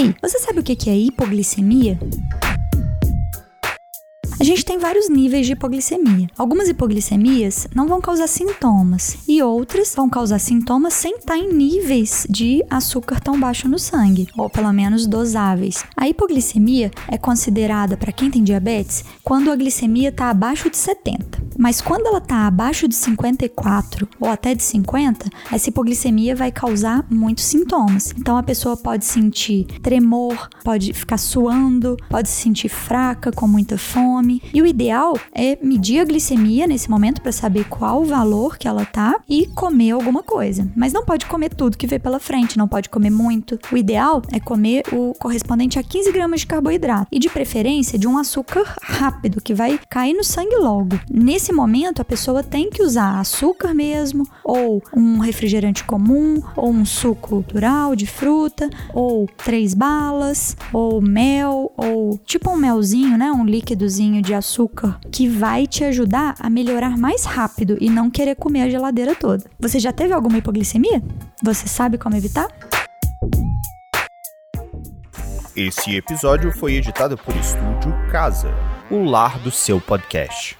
Ei, você sabe o que é hipoglicemia? A gente tem vários níveis de hipoglicemia. Algumas hipoglicemias não vão causar sintomas e outras vão causar sintomas sem estar em níveis de açúcar tão baixo no sangue, ou pelo menos dosáveis. A hipoglicemia é considerada para quem tem diabetes quando a glicemia está abaixo de 70. Mas quando ela está abaixo de 54 ou até de 50, essa hipoglicemia vai causar muitos sintomas. Então a pessoa pode sentir tremor, pode ficar suando, pode se sentir fraca, com muita fome. E o ideal é medir a glicemia nesse momento para saber qual o valor que ela tá e comer alguma coisa. Mas não pode comer tudo que vê pela frente, não pode comer muito. O ideal é comer o correspondente a 15 gramas de carboidrato e de preferência de um açúcar rápido que vai cair no sangue logo. Nesse nesse momento a pessoa tem que usar açúcar mesmo, ou um refrigerante comum, ou um suco natural de fruta, ou três balas, ou mel, ou tipo um melzinho, né? Um líquidozinho de açúcar que vai te ajudar a melhorar mais rápido e não querer comer a geladeira toda. Você já teve alguma hipoglicemia? Você sabe como evitar? Esse episódio foi editado por Estúdio Casa, o lar do seu podcast.